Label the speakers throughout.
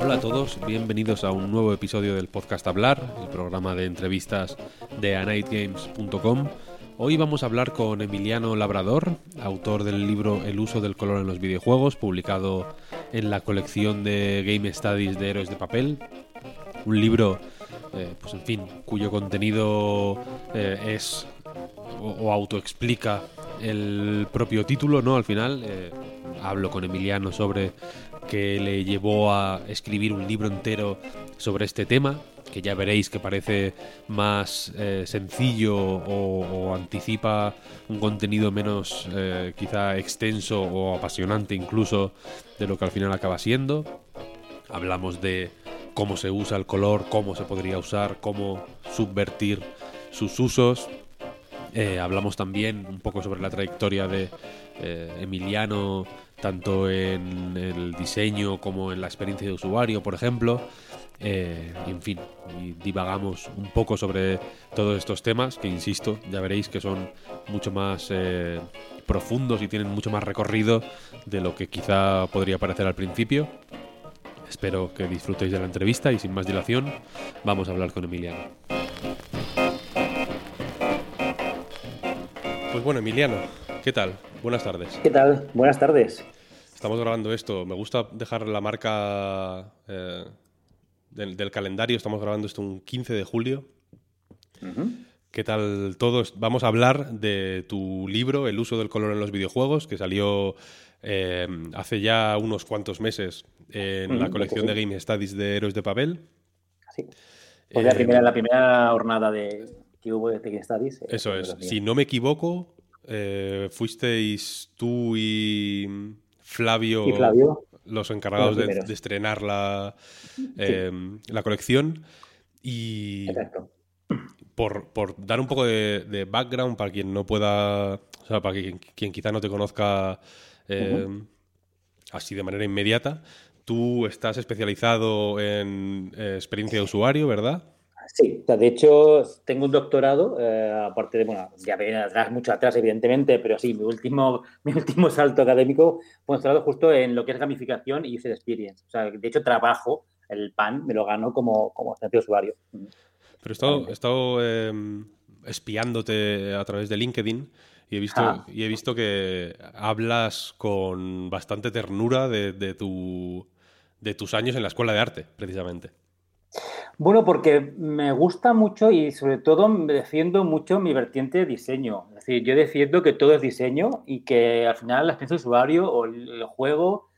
Speaker 1: Hola a todos, bienvenidos a un nuevo episodio del podcast Hablar, el programa de entrevistas de anightgames.com. Hoy vamos a hablar con Emiliano Labrador, autor del libro El uso del color en los videojuegos, publicado en la colección de Game Studies de Héroes de Papel. Un libro, eh, pues en fin, cuyo contenido eh, es o, o autoexplica el propio título, ¿no? Al final eh, hablo con Emiliano sobre que le llevó a escribir un libro entero sobre este tema, que ya veréis que parece más eh, sencillo o, anticipa un contenido menos eh, quizá extenso o apasionante incluso de lo que al final acaba siendo. Hablamos de cómo se usa el color, cómo se podría usar, cómo subvertir sus usos. Eh, hablamos también un poco sobre la trayectoria de eh, Emiliano, tanto en el diseño como en la experiencia de usuario, por ejemplo. Eh, en fin, divagamos un poco sobre todos estos temas, que insisto, ya veréis que son mucho más profundos y tienen mucho más recorrido de lo que quizá podría parecer al principio. Espero que disfrutéis de la entrevista y sin más dilación, vamos a hablar con Emiliano. Pues bueno, Emiliano, ¿qué tal? Buenas tardes.
Speaker 2: ¿Qué tal? Buenas tardes.
Speaker 1: Estamos grabando esto. Me gusta dejar la marca eh, del, del calendario. Estamos grabando esto un 15 de julio. ¿Qué tal todos? Vamos a hablar de tu libro, El uso del color en los videojuegos, que salió eh, hace ya unos cuantos meses en la colección
Speaker 2: sí.
Speaker 1: de Game Studies de Héroes de Papel.
Speaker 2: Sí. Pues la,
Speaker 1: Eh,
Speaker 2: primera, la primera jornada de, que hubo de Studies. eh,
Speaker 1: Eso es. Si no me equivoco, eh, fuisteis tú y Flavio,
Speaker 2: Y Flavio.
Speaker 1: los encargados
Speaker 2: Los
Speaker 1: de, estrenar la, eh, la colección. Y
Speaker 2: Exacto.
Speaker 1: por, por dar un poco de, de background para quien no pueda, o sea, para quien, quien quizá no te conozca eh, así de manera inmediata, tú estás especializado en eh, experiencia de usuario, ¿verdad?
Speaker 2: Sí, o sea, de hecho tengo un doctorado, eh, aparte de, bueno, ya viene atrás, mucho atrás evidentemente, pero sí, mi último, mi último salto académico fue un doctorado justo en lo que es gamificación y user experience. O sea, de hecho trabajo, el PAN me lo gano como, como usuario.
Speaker 1: Pero he estado, he estado, eh, espiándote a través de LinkedIn y he visto,
Speaker 2: Ah.
Speaker 1: y he visto que hablas con bastante ternura de, de tu, de tus años en la escuela de arte, precisamente.
Speaker 2: Bueno, porque me gusta mucho y sobre todo me defiendo mucho mi vertiente de diseño. Es decir, yo defiendo que todo es diseño y que al final la experiencia de usuario o el juego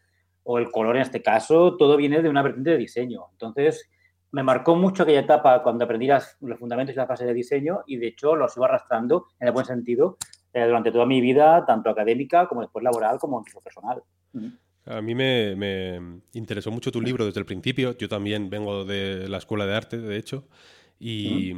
Speaker 2: o el color en este caso, todo viene de una vertiente de diseño. Entonces, me marcó mucho aquella etapa cuando aprendí las- los fundamentos y la fase de diseño y de hecho lo sigo arrastrando en el buen sentido eh, durante toda mi vida, tanto académica como después laboral como incluso personal. Ujú.
Speaker 1: A mí me, me interesó mucho tu libro desde el principio. Yo también vengo de la escuela de arte, de hecho, y,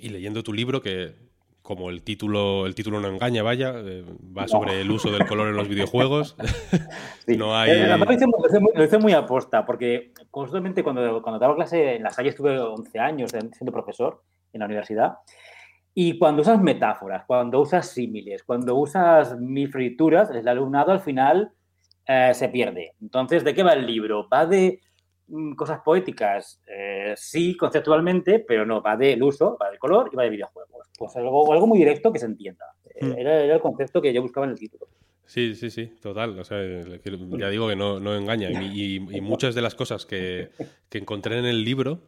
Speaker 1: y leyendo tu libro, que como el título, el título no engaña, vaya, eh, va
Speaker 2: No.
Speaker 1: sobre el uso del color en los videojuegos.
Speaker 2: Sí.
Speaker 1: No hay-
Speaker 2: Eh, además lo hice, muy- lo hice muy, lo hice muy aposta, porque constantemente cuando, cuando daba clase en la Salle estuve 11 años siendo profesor en la universidad, y cuando usas metáforas, cuando usas símiles, cuando usas mil frituras, el alumnado al final eh, se pierde. Entonces, ¿de qué va el libro? ¿Va de mm, cosas poéticas? Eh, sí, conceptualmente, pero no, va del uso, va del color y va de videojuegos. Pues algo, algo muy directo que se entienda. Eh,
Speaker 1: Hmm.
Speaker 2: Era, era el concepto que yo buscaba en el título.
Speaker 1: Sí, sí, sí, total. O sea, que ya digo que no, no engaña. Y, y- y muchas de las cosas que, que encontré en el libro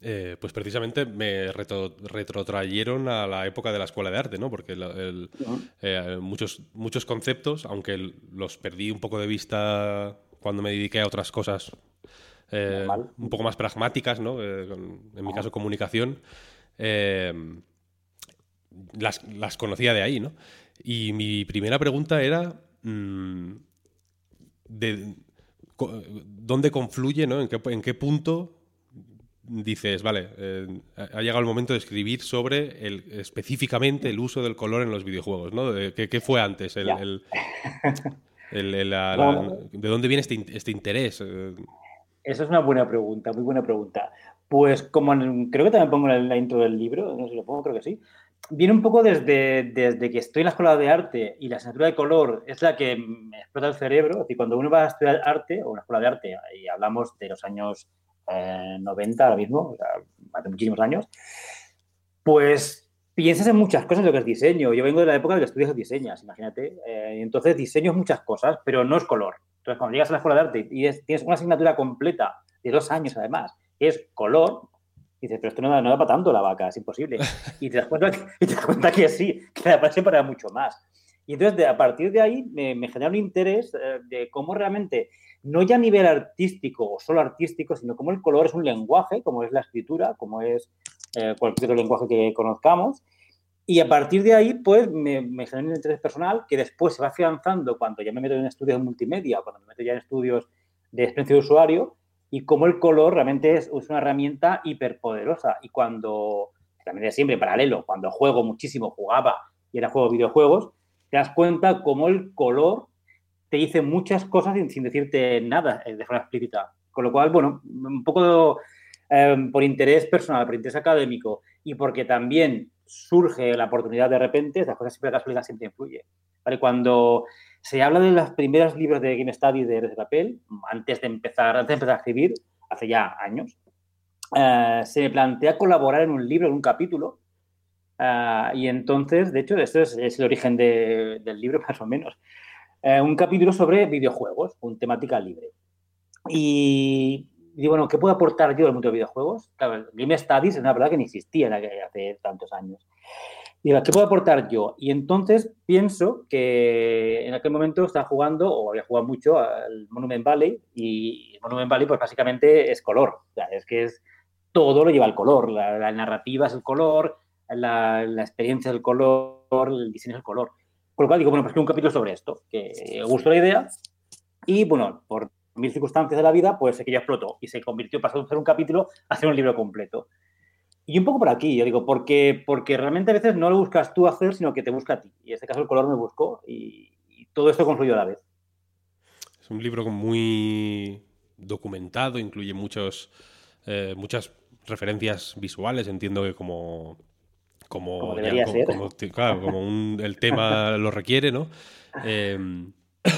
Speaker 1: eh, pues precisamente me retrotrayeron a la época de la escuela de arte, ¿no? Porque eh, muchos, muchos conceptos, aunque los perdí un poco de vista cuando me dediqué a otras cosas eh, un poco más pragmáticas, ¿no? en mi caso comunicación, las, las, conocía de ahí, ¿no? Y mi primera pregunta era mm, de, dónde confluye, ¿no? ¿En qué, en qué punto dices, vale, eh, ha llegado el momento de escribir sobre el, específicamente el uso del color en los videojuegos, ¿no? ¿Qué, fue antes? El, ¿De dónde viene este, este interés?
Speaker 2: Esa es una buena pregunta, muy buena pregunta. Pues como creo que también pongo en la intro del libro, no sé si lo pongo, creo que sí. Viene un poco desde, desde que estoy en la escuela de arte y la asignatura de color es la que me explota el cerebro. Es decir, cuando uno va a estudiar arte o una escuela de arte, y hablamos de los años 90 ahora mismo, hace muchísimos años, pues piensas en muchas cosas de lo que es diseño. Yo vengo de la época de que estudias diseñas, imagínate. Eh, entonces, diseño es muchas cosas, pero no es color. Entonces, cuando llegas a la escuela de arte y tienes una asignatura completa de dos años, además, que es color, dices, pero esto no da, para tanto la vaca, es imposible. Y te das cuenta que, te das cuenta que sí, que la parece para mucho más. Y entonces, a partir de ahí, me, genera un interés eh, de cómo realmente no ya a nivel artístico o solo artístico, sino como el color es un lenguaje, como es la escritura, como es eh, cualquier otro lenguaje que conozcamos. Y a partir de ahí, pues me, me genera un interés personal que después se va afianzando cuando ya me meto en estudios de multimedia, cuando me meto ya en estudios de experiencia de usuario, y cómo el color realmente es, una herramienta hiperpoderosa. Y cuando, también es siempre paralelo, cuando juego muchísimo, jugaba y era juego videojuegos, te das cuenta cómo el color te dice muchas cosas sin, decirte nada eh, de forma explícita. Con lo cual, bueno, un poco em, por interés personal, por interés académico y porque también surge la oportunidad de repente, las cosas siempre casualidad siempre influye. ¿Vale? Cuando se habla de los primeros libros de Game Study de, de papel, antes de empezar, antes de empezar a escribir, hace ya años, eh, se me plantea colaborar en un libro, en un capítulo, eh, y entonces, de hecho, esto es, el origen del libro, más o menos. Eh, un capítulo sobre videojuegos, con temática libre. Y digo, bueno, ¿qué puedo aportar yo al mundo de videojuegos? Claro, Game Studies es una verdad que no existía hace tantos años. Digo, ¿qué puedo aportar yo? Y entonces pienso que en aquel momento estaba jugando, o había jugado mucho, al Monument Valley, y Monument Valley, pues básicamente es color. es que es todo lo lleva el color. La, narrativa es el color, la, la experiencia es el color, el diseño es el color. Con lo cual digo, bueno, pues un capítulo sobre esto, que gustó la idea y, bueno, por mil circunstancias de la vida, pues aquello explotó y se convirtió, pasó de ser un capítulo a ser un libro completo. Y un poco por aquí, yo digo, porque, porque realmente a veces no lo buscas tú hacer, sino que te busca a ti. Y en este caso el color me buscó y, todo esto confluyó a la vez.
Speaker 1: Es un libro muy documentado, incluye muchos, eh, muchas referencias visuales, entiendo que como como, el tema lo requiere, ¿no?
Speaker 2: Em,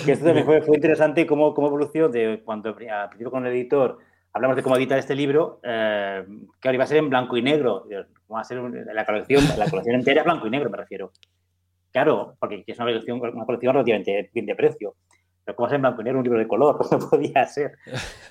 Speaker 2: que esto también fue, interesante cómo, cómo evolucionó de cuando al principio con el editor hablamos de cómo editar este libro, eh, que ahora iba a ser en blanco y negro. Va a ser la colección, la colección entera es blanco y negro, me refiero. Claro, porque es una colección, una colección relativamente bien de precio. Pero ¿cómo va a ser en blanco y negro un libro de color? No podía ser.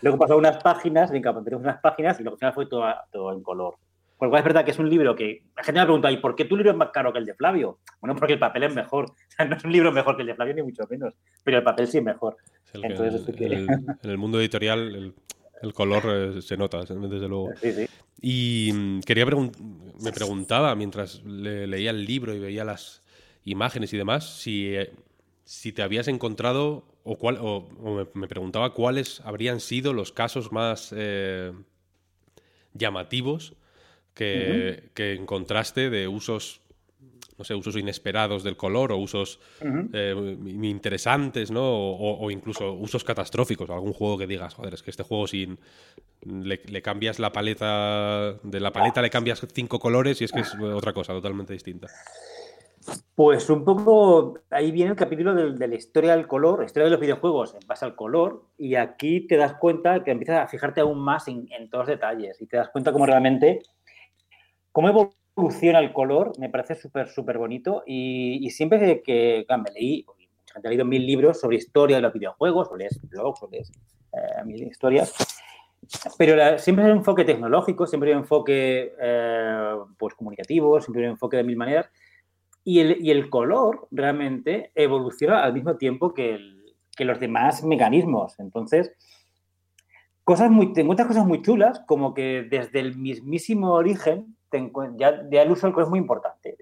Speaker 2: Luego pasó unas páginas, unas páginas y lo que final fue todo, todo en color. Por lo cual es verdad que es un libro que la gente me pregunta, ¿y por qué tu libro es más caro que el de Flavio? Bueno, porque el papel es mejor. no es un libro mejor que el de Flavio, ni mucho menos. Pero el papel sí es mejor.
Speaker 1: en el mundo editorial el, color eh, se nota, desde luego. Sí, sí. Y mm, quería me preguntaba mientras leía el libro y veía las imágenes y demás, si, eh, si te habías encontrado o, cuál, o, me, preguntaba cuáles habrían sido los casos más eh, llamativos que, encontraste de usos no sé, usos inesperados del color o usos eh, interesantes, ¿no? O, incluso usos catastróficos. Algún juego que digas, joder, es que este juego sin... Le, cambias la paleta... De la paleta le cambias cinco colores y es que es otra cosa totalmente distinta.
Speaker 2: Pues un poco ahí viene el capítulo de, la historia del color, historia de los videojuegos en base al color, y aquí te das cuenta que empiezas a fijarte aún más en, en todos los detalles y te das cuenta cómo realmente cómo evoluciona el color me parece súper, súper bonito y, siempre que, me leí, ha leído mil libros sobre historia de los videojuegos, lees blogs, lees eh, mil historias, pero siempre hay un enfoque tecnológico, siempre hay un enfoque eh, pues, comunicativo, siempre hay un enfoque de mil maneras. Y el, y el color realmente evoluciona al mismo tiempo que, que los demás mecanismos. Entonces, cosas muy, te encuentras cosas muy chulas, como que desde el mismísimo origen, ya, ya, el uso del color es muy importante.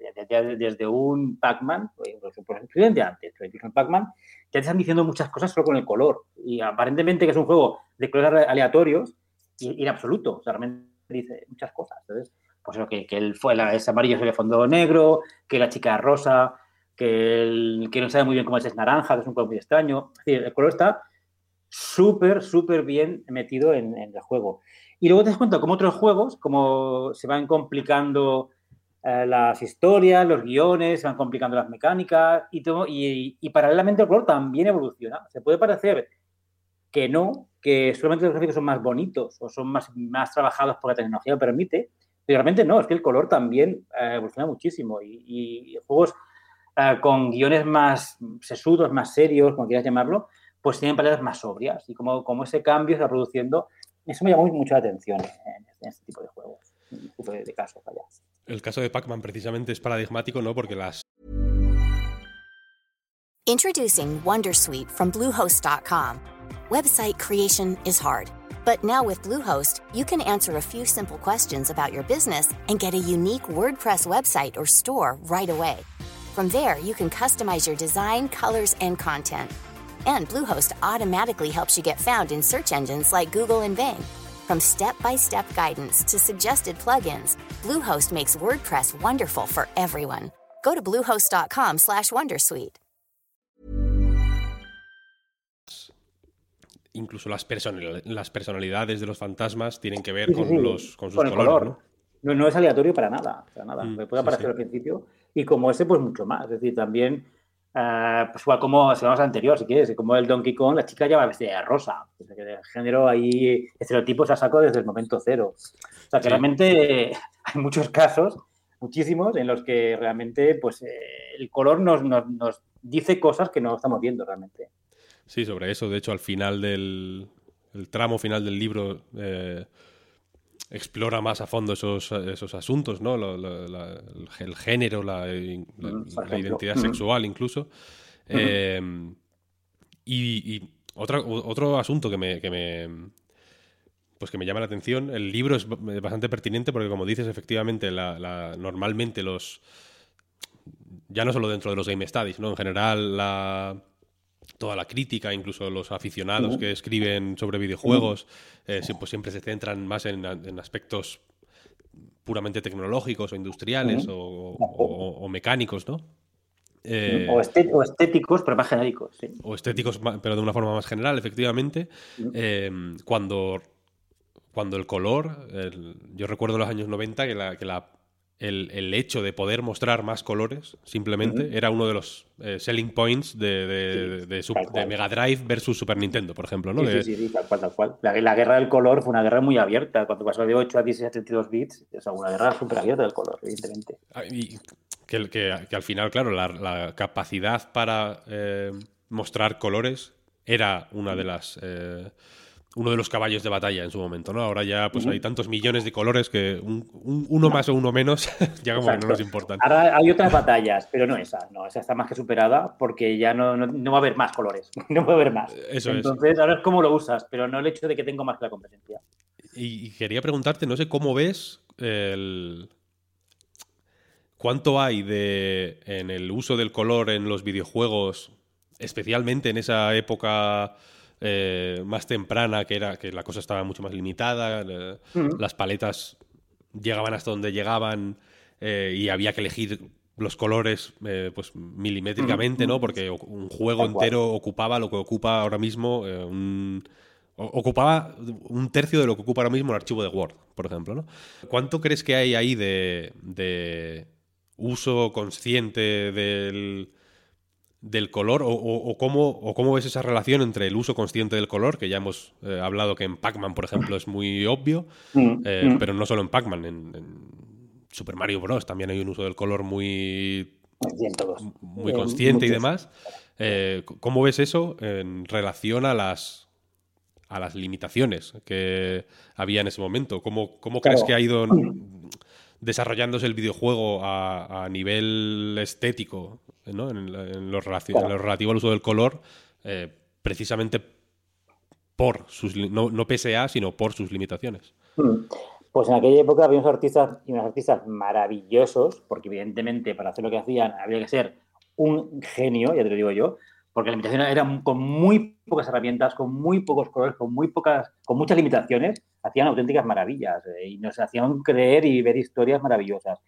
Speaker 2: desde un Pac-Man, de antes, Pac-Man, ya te están diciendo muchas cosas solo con el color. Y aparentemente que es un juego de colores aleatorios y, en absoluto. O sea, realmente dice muchas cosas. Entonces, pues que, que el, ese amarillo es el fondo negro, que la chica es rosa, que, el, que no sabe muy bien cómo es, es naranja, que es un color muy extraño. Es decir, el color está súper, súper bien metido en, el juego. Y luego te das cuenta como otros juegos, como se van complicando eh, las historias, los guiones, se van complicando las mecánicas y, todo, y, y, paralelamente el color también evoluciona. Se puede parecer que no, que solamente los gráficos son más bonitos o son más, más trabajados por la tecnología lo permite, pero realmente no, es que el color también eh, evoluciona muchísimo y, juegos eh, con guiones más sesudos, más serios, como quieras llamarlo, pues tienen palabras más sobrias y como, como ese cambio se va produciendo, eso me llamó mucho la atención en, este tipo de juegos, en este tipo de, de casos. Allá.
Speaker 1: El caso de Pac-Man precisamente es paradigmático, ¿no? Porque las...
Speaker 3: Introducing Wondersuite from Bluehost.com. Website creation is hard, but now with Bluehost, you can answer a few simple questions about your business and get a unique WordPress website or store right away. From there, you can customize your design, colors, and content – And Bluehost automatically helps you get found in search engines like Google and Bing. From step-by-step guidance to suggested plugins, Bluehost makes WordPress wonderful for everyone. Go to bluehost.com/wondersuite.
Speaker 1: Incluso las, las, personalidades de los fantasmas tienen que ver con los con sus con colores, color. ¿no?
Speaker 2: ¿no? ¿no? es aleatorio para nada, para nada. Mm, Me puede aparecer sí, sí. al principio y como ese pues mucho más, es decir, también Uh, pues igual como si vamos anterior, si quieres, como el Donkey Kong, la chica lleva vestida de rosa. O sea, que el género ahí, estereotipos a saco desde el momento cero. O sea, que sí. realmente hay muchos casos, muchísimos, en los que realmente pues eh, el color nos, nos, nos, dice cosas que no estamos viendo realmente.
Speaker 1: Sí, sobre eso. De hecho, al final del el tramo final del libro eh, explora más a fondo esos, esos asuntos, ¿no? La, el género, la, identidad sexual incluso. Eh, y, y otra, otro asunto que me, que me, pues que me llama la atención, el libro es bastante pertinente porque como dices, efectivamente, la, normalmente los... Ya no solo dentro de los game studies, ¿no? En general, la, toda la crítica, incluso los aficionados que escriben sobre videojuegos, eh, pues siempre se centran más en, en, aspectos puramente tecnológicos o industriales o, o, o, mecánicos, ¿no?
Speaker 2: Eh, o, estéticos, pero más genéricos. Sí.
Speaker 1: O estéticos, pero de una forma más general, efectivamente. Eh, cuando, cuando el color, el, yo recuerdo los años 90 que la, que la el, el, hecho de poder mostrar más colores, simplemente, uh -huh. era uno de los eh, selling points de, de, sí, de, su, de, Mega Drive versus Super Nintendo, por ejemplo. ¿no?
Speaker 2: Sí, sí, sí, tal cual, tal cual. La, la, guerra del color fue una guerra muy abierta. Cuando pasó de 8 a 16 a 32 bits, es una guerra súper abierta del color, evidentemente.
Speaker 1: Ah, y que, que, que, al final, claro, la, la capacidad para eh, mostrar colores era una de las... Eh, uno de los caballos de batalla en su momento, ¿no? Ahora ya pues uh -huh. hay tantos millones de colores que un, un, uno no. más o uno menos ya como Exacto. que no nos importan.
Speaker 2: Ahora hay otras batallas, pero no esa, no, esa está más que superada porque ya no, no, no va a haber más colores, no va a haber más.
Speaker 1: Eso
Speaker 2: Entonces
Speaker 1: es.
Speaker 2: ahora es cómo lo usas, pero no el hecho de que tengo más que la competencia.
Speaker 1: Y, y quería preguntarte, no sé cómo ves el... ¿Cuánto hay de en el uso del color en los videojuegos, especialmente en esa época eh, más temprana, que era que la cosa estaba mucho más limitada, eh, las paletas llegaban hasta donde llegaban eh, y había que elegir los colores pues milimétricamente. ¿no? Porque un juego entero ocupaba lo que ocupa ahora mismo un ocupaba un tercio de lo que ocupa ahora mismo un archivo de Word, por ejemplo, ¿no? ¿Cuánto crees que hay ahí de, de uso consciente del, del color o, o, o, cómo, o cómo ves esa relación entre el uso consciente del color, que ya hemos eh, hablado que en Pac-Man, por ejemplo, es muy obvio, mm, eh, mm. pero no solo en Pac-Man, en, en, Super Mario Bros. también hay un uso del color muy, muy consciente y demás. Eh, ¿Cómo ves eso en relación a las a las limitaciones que había en ese momento. ¿Cómo, cómo crees que ha ido desarrollándose el videojuego a, nivel estético, ¿no? en, lo relativo, al uso del color, eh, precisamente por sus, no, no pese a, sino por sus limitaciones?
Speaker 2: Hmm. Pues en aquella época había unos artistas y unos artistas maravillosos, porque evidentemente para hacer lo que hacían había que ser un genio, ya te lo digo yo, porque la limitación era con muy pocas herramientas, con muy pocos colores, con muy pocas, con muchas limitaciones, hacían auténticas maravillas eh, y nos hacían creer y ver historias maravillosas.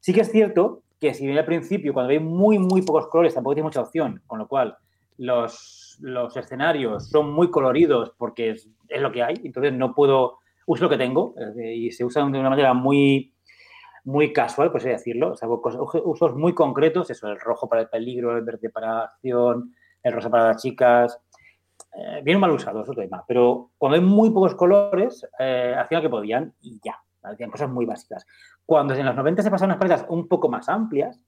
Speaker 2: Sí que es cierto que si bien al principio, cuando hay muy, muy pocos colores, tampoco tiene mucha opción, con lo cual los, los escenarios son muy coloridos porque es, es, lo que hay, entonces no puedo, uso lo que tengo y se usan de una manera muy, muy casual, por así decirlo, o usos muy concretos, eso, el rojo para el peligro, el verde para acción, el rosa para las chicas, eh, bien mal usados, otro tema. Pero cuando hay muy pocos colores, eh, hacían lo que podían y ya. Hacían cosas muy básicas. Cuando en los 90 se pasan unas paletas un poco más amplias,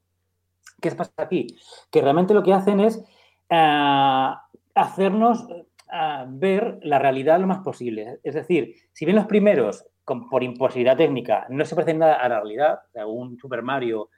Speaker 2: ¿qué pasa aquí? Que realmente lo que hacen es eh, hacernos eh, ver la realidad lo más posible. Es decir, si bien los primeros, por imposibilidad técnica, no se parecen nada a la realidad, un Super Mario,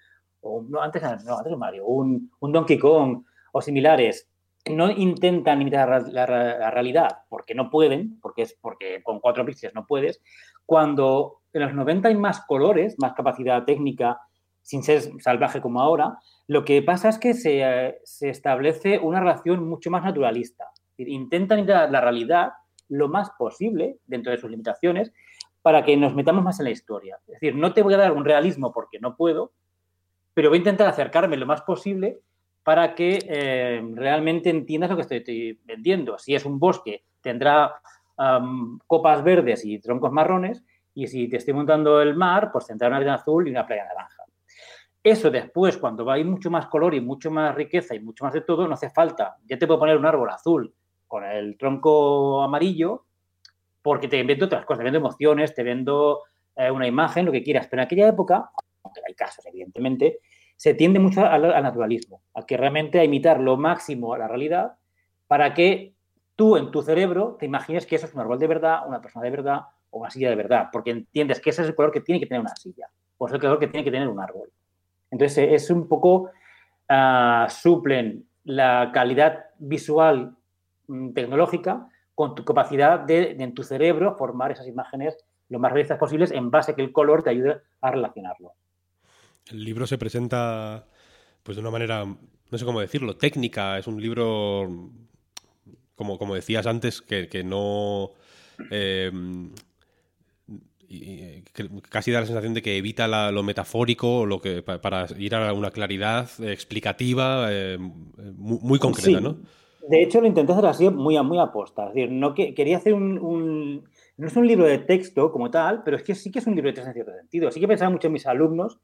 Speaker 2: o no, antes, no, antes Mario, un, un Donkey Kong o similares, no intentan imitar la, realidad porque no pueden, porque es porque con cuatro píxeles no puedes, cuando en los 90 hay más colores, más capacidad técnica, sin ser salvaje como ahora, lo que pasa es que se, establece una relación mucho más naturalista. Intentan imitar la realidad lo más posible, dentro de sus limitaciones, para que nos metamos más en la historia. Es decir, no te voy a dar un realismo porque no puedo, pero voy a intentar acercarme lo más posible para que eh, realmente entiendas lo que estoy, vendiendo. Si es un bosque, tendrá copas verdes y troncos marrones, y si te estoy montando el mar, pues tendrá una arena azul y una playa naranja. Eso después, cuando hay mucho más color y mucho más riqueza y mucho más de todo, no hace falta. Ya te puedo poner un árbol azul con el tronco amarillo, porque te vendo otras cosas, te vendo emociones, te vendo eh, una imagen, lo que quieras. Pero en aquella época, aunque hay casos, evidentemente, se tiende mucho al, naturalismo, a que realmente a imitar lo máximo a la realidad para que tú en tu cerebro te imagines que eso es un árbol de verdad, una persona de verdad o una silla de verdad, porque entiendes que ese es el color que tiene que tener una silla o es el color que tiene que tener un árbol. Entonces eh, es un poco, uh, suplen la calidad visual mm, tecnológica con tu capacidad de, en tu cerebro formar esas imágenes lo más realistas posibles en base a que el color te ayude a relacionarlo.
Speaker 1: El libro se presenta pues de una manera, no sé cómo decirlo, técnica. Es un libro, como, como decías antes, que, no... Em, casi da la sensación de que evita lo metafórico lo que para ir a una claridad explicativa em, muy, concreta, ¿no?
Speaker 2: De hecho, lo intenté hacer así muy a muy aposta. Es decir, no que, quería hacer un, No es un libro de texto como tal, pero es que sí que es un libro de texto en cierto sentido. Sí que pensaba mucho en mis alumnos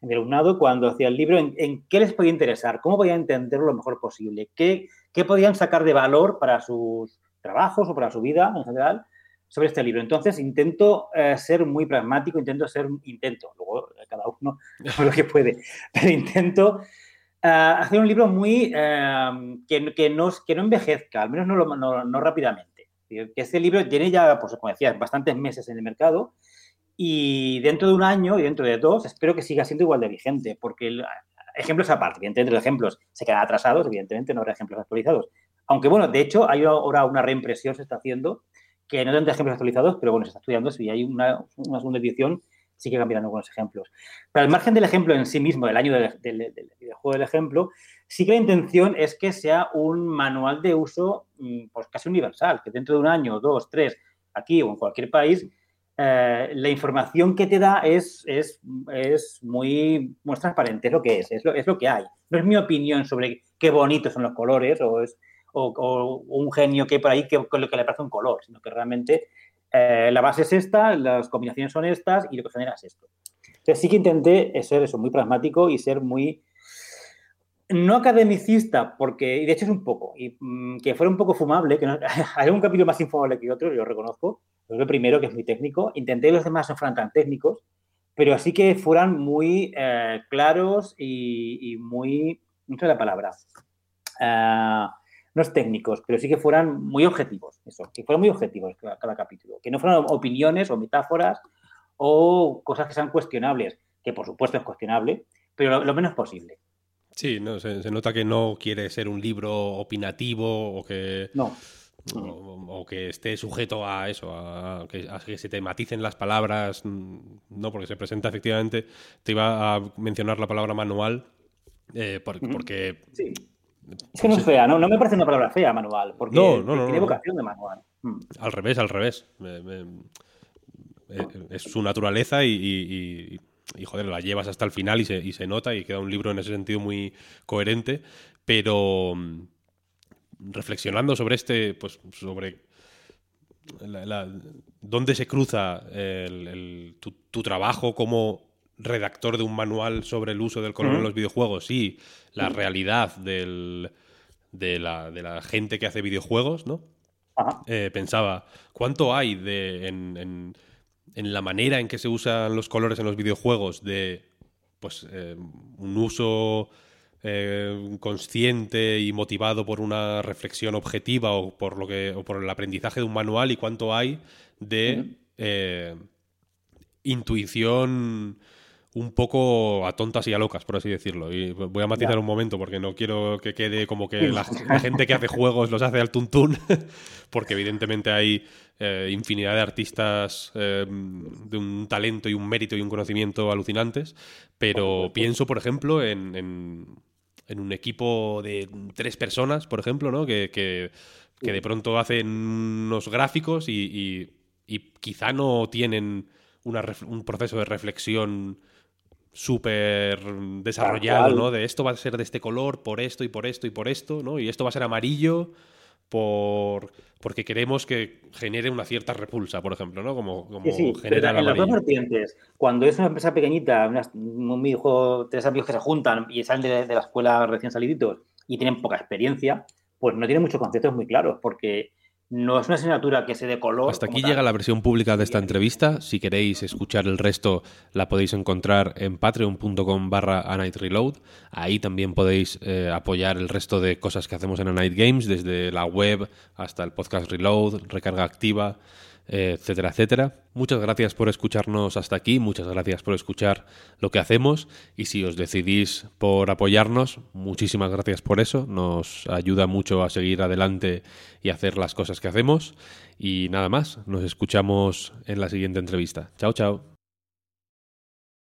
Speaker 2: en mi alumnado cuando hacía el libro en, qué les podía interesar, cómo podían entenderlo lo mejor posible, qué, qué podían sacar de valor para sus trabajos o para su vida en general sobre este libro. Entonces, intento eh, ser muy pragmático, intento ser, intento, luego eh, cada uno lo que puede, pero intento eh, hacer un libro muy, que, que, no, que no envejezca, al menos no, no, no rápidamente. Que este libro tiene ya, pues como decía, bastantes meses en el mercado y dentro de un año y dentro de dos, espero que siga siendo igual de vigente, porque ejemplos aparte, evidentemente los ejemplos se quedan atrasados, evidentemente no habrá ejemplos actualizados. Aunque bueno, de hecho hay ahora una reimpresión se está haciendo, que no tendrá ejemplos actualizados, pero bueno, se está estudiando, si hay una, una segunda edición, sí que cambiarán algunos ejemplos. Pero al margen del ejemplo en sí mismo, del año del, del, videojuego del ejemplo, sí que la intención es que sea un manual de uso mm, pues casi universal, que dentro de un año, dos, tres, aquí o en cualquier país, eh, la información que te da es, es, es muy, muy, transparente, es lo que es, es lo, es lo, que hay. No es mi opinión sobre qué bonitos son los colores o, es, o, un genio que hay por ahí que, con lo que le parece un color, sino que realmente eh, la base es esta, las combinaciones son estas y lo que genera es esto. Entonces sí que intenté ser eso, muy pragmático y ser muy, no academicista, porque, y de hecho es un poco, y mm, que fuera un poco fumable, que no, hay un capítulo más infumable que otro, yo reconozco, es lo primero que es muy técnico. Intenté que los demás no fueran tan técnicos, pero así que fueran muy eh, claros y, muy, no sé la palabra, uh, no técnicos, pero sí que fueran muy objetivos, eso, que fueran muy objetivos cada, capítulo, que no fueran opiniones o metáforas o cosas que sean cuestionables, que por supuesto es cuestionable, pero lo, menos posible.
Speaker 1: Sí, no, se, nota que no quiere ser un libro opinativo o que...
Speaker 2: No.
Speaker 1: O, que esté sujeto a eso, a que, a que, se te maticen las palabras, mm, no, porque se presenta efectivamente, te iba a mencionar la palabra manual, eh, porque...
Speaker 2: Sí. Es que no es fea, ¿no? No me parece una palabra fea, manual, porque tiene vocación de manual. Mm.
Speaker 1: Al revés, al revés. Eh, es su naturaleza y, joder, la llevas hasta el final y se, y se nota y queda un libro en ese sentido muy coherente, pero mm, reflexionando sobre este, pues sobre dónde se cruza tu, trabajo como redactor de un manual sobre el uso del color en los videojuegos y la realidad de, la, gente que hace videojuegos, ¿no? Eh, pensaba, ¿cuánto hay de, en, la manera en que se usan los colores en los videojuegos de pues, eh, un uso eh, consciente y motivado por una reflexión objetiva o por, lo que, o por el aprendizaje de un manual y cuánto hay de intuición un poco a tontas y a locas, por así decirlo. Y voy a matizar un momento porque no quiero que quede como que la, gente que hace juegos los hace al tuntún, porque evidentemente hay eh, infinidad de artistas eh, de un talento y un mérito y un conocimiento alucinantes, pero pienso, por ejemplo, en, en, un equipo de tres personas, por ejemplo, ¿no? que, que, de pronto hacen unos gráficos y, y, quizá no tienen un proceso de reflexión súper desarrollado, ¿no? De esto va a ser de este color por esto y por esto y por esto, ¿no? Y esto va a ser amarillo por porque queremos que genere una cierta repulsa, por ejemplo, ¿no? Como, como
Speaker 2: sí, genera en las dos vertientes, cuando es una empresa pequeñita, un videojuego, tres amigos que se juntan y salen de, de la escuela recién saliditos y tienen poca experiencia, pues no tienen muchos conceptos muy claros, porque no es una asignatura que se dé color.
Speaker 1: Hasta aquí llega la versión pública de esta entrevista. Si queréis escuchar el resto, la podéis encontrar en patreon.com barra Reload. Ahí también podéis eh, apoyar el resto de cosas que hacemos en A Night Games, desde la web hasta el podcast Reload, recarga activa, etcétera, etcétera. Muchas gracias por escucharnos hasta aquí, muchas gracias por escuchar lo que hacemos y si os decidís por apoyarnos, muchísimas gracias por eso, nos ayuda mucho a seguir adelante y hacer las cosas que hacemos y nada más, nos escuchamos en la siguiente entrevista. Chao, chao.